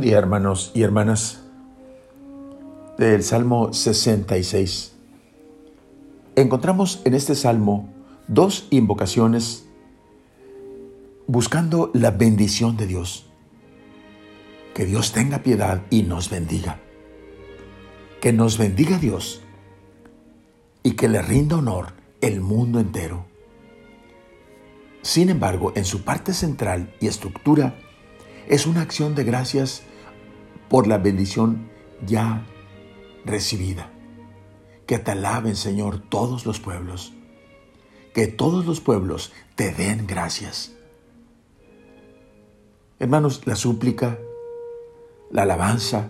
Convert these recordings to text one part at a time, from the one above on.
Día hermanos y hermanas del Salmo 66. Encontramos en este Salmo dos invocaciones buscando la bendición de Dios. Que Dios tenga piedad y nos bendiga. Que nos bendiga Dios y que le rinda honor el mundo entero. Sin embargo, en su parte central y estructura, es una acción de gracias por la bendición ya recibida. Que te alaben, Señor, todos los pueblos. Que todos los pueblos te den gracias. Hermanos, la súplica, la alabanza,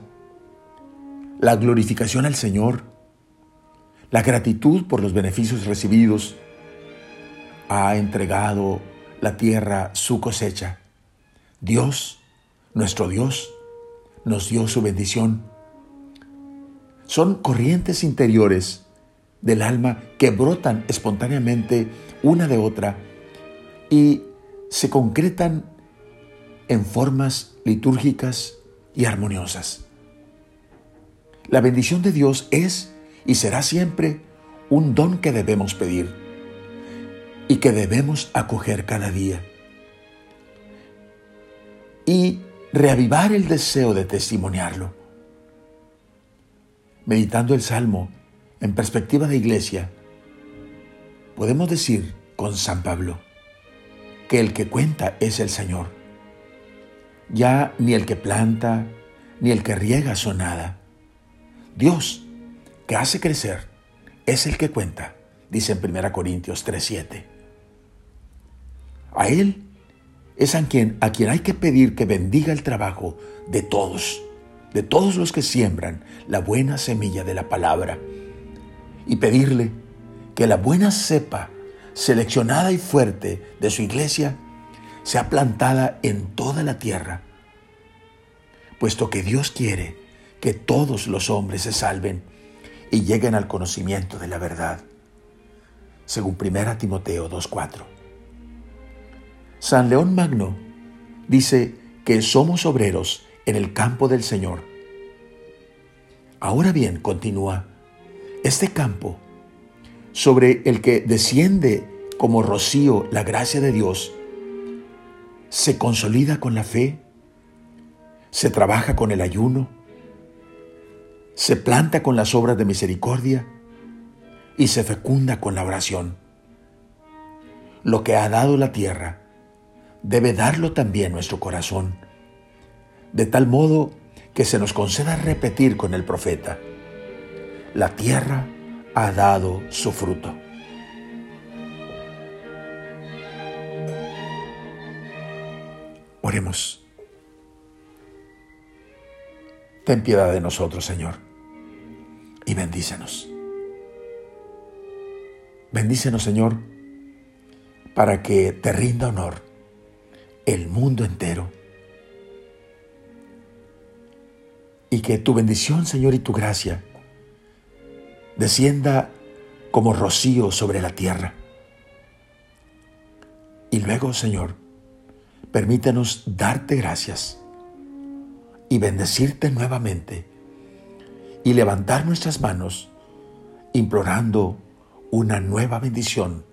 la glorificación al Señor, la gratitud por los beneficios recibidos, ha entregado la tierra su cosecha. Dios nuestro Dios nos dio su bendición. Son corrientes interiores del alma que brotan espontáneamente una de otra y se concretan en formas litúrgicas y armoniosas. La bendición de Dios es y será siempre un don que debemos pedir y que debemos acoger cada día. Y reavivar el deseo de testimoniarlo. Meditando el Salmo en perspectiva de iglesia, podemos decir con San Pablo que el que cuenta es el Señor. Ya ni el que planta ni el que riega son nada. Dios, que hace crecer, es el que cuenta, dice en 1 Corintios 3:7. A Él es a quien, a quien hay que pedir que bendiga el trabajo de todos, de todos los que siembran la buena semilla de la palabra, y pedirle que la buena cepa seleccionada y fuerte de su iglesia sea plantada en toda la tierra, puesto que Dios quiere que todos los hombres se salven y lleguen al conocimiento de la verdad, según 1 Timoteo 2.4. San León Magno dice que somos obreros en el campo del Señor. Ahora bien, continúa, este campo sobre el que desciende como rocío la gracia de Dios, se consolida con la fe, se trabaja con el ayuno, se planta con las obras de misericordia y se fecunda con la oración. Lo que ha dado la tierra, debe darlo también nuestro corazón, de tal modo que se nos conceda repetir con el profeta, la tierra ha dado su fruto. Oremos. Ten piedad de nosotros, Señor, y bendícenos. Bendícenos, Señor, para que te rinda honor el mundo entero. Y que tu bendición, Señor, y tu gracia descienda como rocío sobre la tierra. Y luego, Señor, permítanos darte gracias y bendecirte nuevamente y levantar nuestras manos implorando una nueva bendición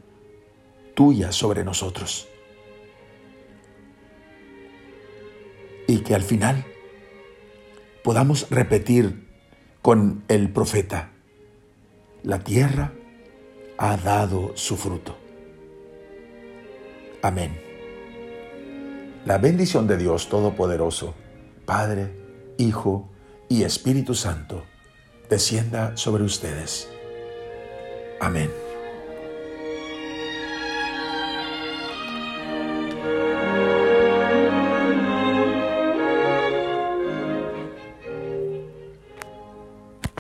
tuya sobre nosotros. Que al final podamos repetir con el profeta, la tierra ha dado su fruto. Amén. La bendición de Dios Todopoderoso, Padre, Hijo y Espíritu Santo, descienda sobre ustedes. Amén.